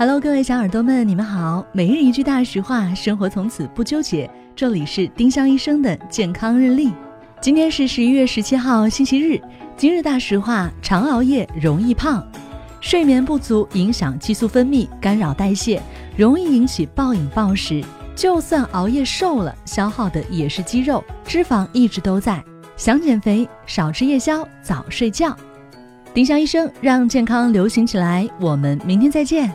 Hello，各位小耳朵们，你们好。每日一句大实话，生活从此不纠结。这里是丁香医生的健康日历。今天是十一月十七号，星期日。今日大实话：常熬夜容易胖，睡眠不足影响激素分泌，干扰代谢，容易引起暴饮暴食。就算熬夜瘦了，消耗的也是肌肉，脂肪一直都在。想减肥，少吃夜宵，早睡觉。丁香医生让健康流行起来。我们明天再见。